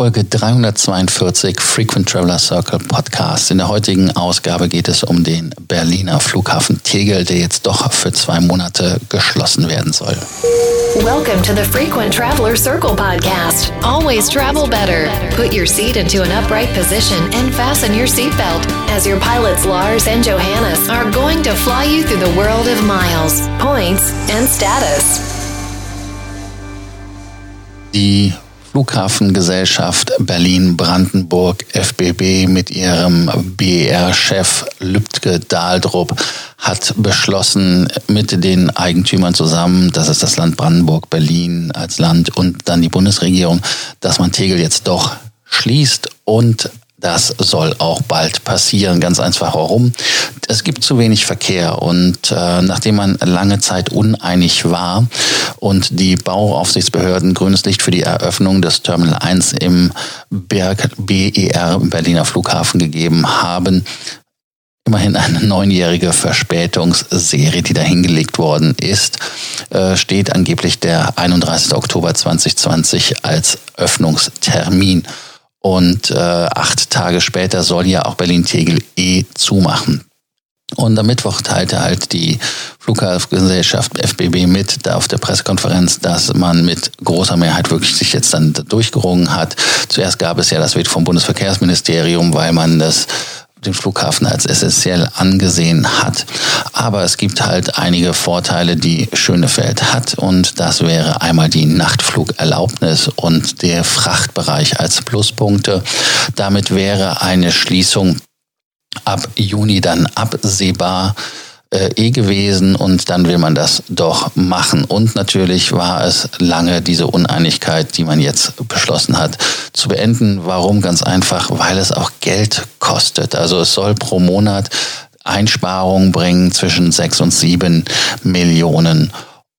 Folge 342 Frequent Traveler Circle Podcast. In der heutigen Ausgabe geht es um den Berliner Flughafen Tegel, der jetzt doch für zwei Monate geschlossen werden soll. Welcome to the Frequent Traveler Circle Podcast. Always travel better. Put your seat into an upright position and fasten your seatbelt as your pilots Lars and Johannes are going to fly you through the world of miles, points and status. Die Flughafengesellschaft Berlin-Brandenburg FBB mit ihrem BR-Chef Lübtke Dahldrup hat beschlossen mit den Eigentümern zusammen, das ist das Land Brandenburg, Berlin als Land und dann die Bundesregierung, dass man Tegel jetzt doch schließt und das soll auch bald passieren. Ganz einfach warum. Es gibt zu wenig Verkehr und äh, nachdem man lange Zeit uneinig war und die Bauaufsichtsbehörden grünes Licht für die Eröffnung des Terminal 1 im Berg BER im Berliner Flughafen gegeben haben, immerhin eine neunjährige Verspätungsserie, die da hingelegt worden ist, äh, steht angeblich der 31. Oktober 2020 als Öffnungstermin. Und äh, acht Tage später soll ja auch Berlin-Tegel eh zumachen. Und am Mittwoch teilte halt die Flughafengesellschaft FBB mit, da auf der Pressekonferenz, dass man mit großer Mehrheit wirklich sich jetzt dann durchgerungen hat. Zuerst gab es ja das Veto vom Bundesverkehrsministerium, weil man das den Flughafen als essentiell angesehen hat. Aber es gibt halt einige Vorteile, die Schönefeld hat und das wäre einmal die Nachtflugerlaubnis und der Frachtbereich als Pluspunkte. Damit wäre eine Schließung ab Juni dann absehbar äh, eh gewesen und dann will man das doch machen. Und natürlich war es lange diese Uneinigkeit, die man jetzt beschlossen hat, zu beenden. Warum? Ganz einfach, weil es auch Geld kostet. Also es soll pro Monat Einsparungen bringen zwischen sechs und sieben Millionen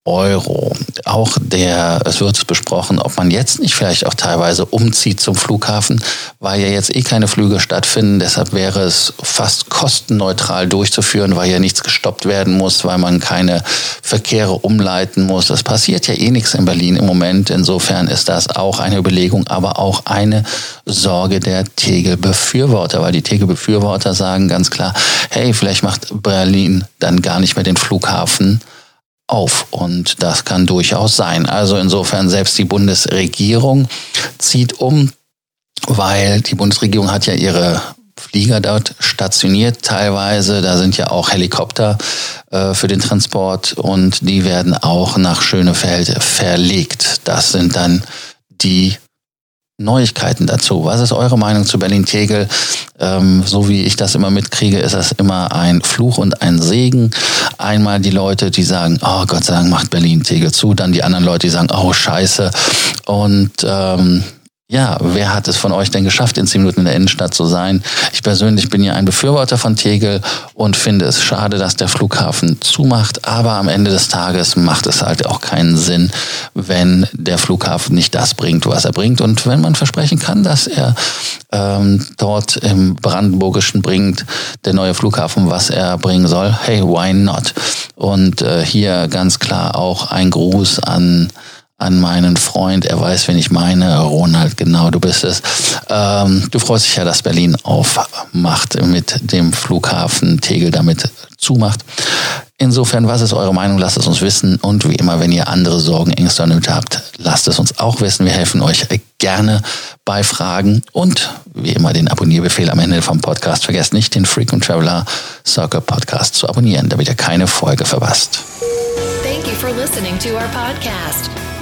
Euro. Auch der, es wird besprochen, ob man jetzt nicht vielleicht auch teilweise umzieht zum Flughafen, weil ja jetzt eh keine Flüge stattfinden. Deshalb wäre es fast kostenneutral durchzuführen, weil ja nichts gestoppt werden muss, weil man keine Verkehre umleiten muss. Es passiert ja eh nichts in Berlin im Moment. Insofern ist das auch eine Überlegung, aber auch eine Sorge der Tegel-Befürworter, weil die Tegel-Befürworter sagen ganz klar, hey, vielleicht macht Berlin dann gar nicht mehr den Flughafen auf. Und das kann durchaus sein. Also insofern selbst die Bundesregierung zieht um, weil die Bundesregierung hat ja ihre Flieger dort stationiert teilweise. Da sind ja auch Helikopter äh, für den Transport und die werden auch nach Schönefeld verlegt. Das sind dann die Neuigkeiten dazu. Was ist eure Meinung zu Berlin-Tegel? Ähm, so wie ich das immer mitkriege, ist das immer ein Fluch und ein Segen. Einmal die Leute, die sagen, oh Gott sei Dank macht Berlin-Tegel zu, dann die anderen Leute, die sagen, oh Scheiße. Und ähm, ja, wer hat es von euch denn geschafft, in zehn Minuten in der Innenstadt zu sein? Ich persönlich bin ja ein Befürworter von Tegel und finde es schade, dass der Flughafen zumacht. Aber am Ende des Tages macht es halt auch keinen Sinn, wenn der Flughafen nicht das bringt, was er bringt. Und wenn man versprechen kann, dass er ähm, dort im Brandenburgischen bringt, der neue Flughafen, was er bringen soll, hey, why not? Und äh, hier ganz klar auch ein Gruß an an meinen Freund. Er weiß, wen ich meine. Ronald, genau, du bist es. Ähm, du freust dich ja, dass Berlin aufmacht mit dem Flughafen Tegel damit zumacht. Insofern, was ist eure Meinung? Lasst es uns wissen. Und wie immer, wenn ihr andere Sorgen, Ängste und Nöte habt, lasst es uns auch wissen. Wir helfen euch gerne bei Fragen. Und wie immer den Abonnierbefehl am Ende vom Podcast. Vergesst nicht, den Frequent Traveler Circle Podcast zu abonnieren, damit ihr keine Folge verpasst. Thank you for listening to our podcast.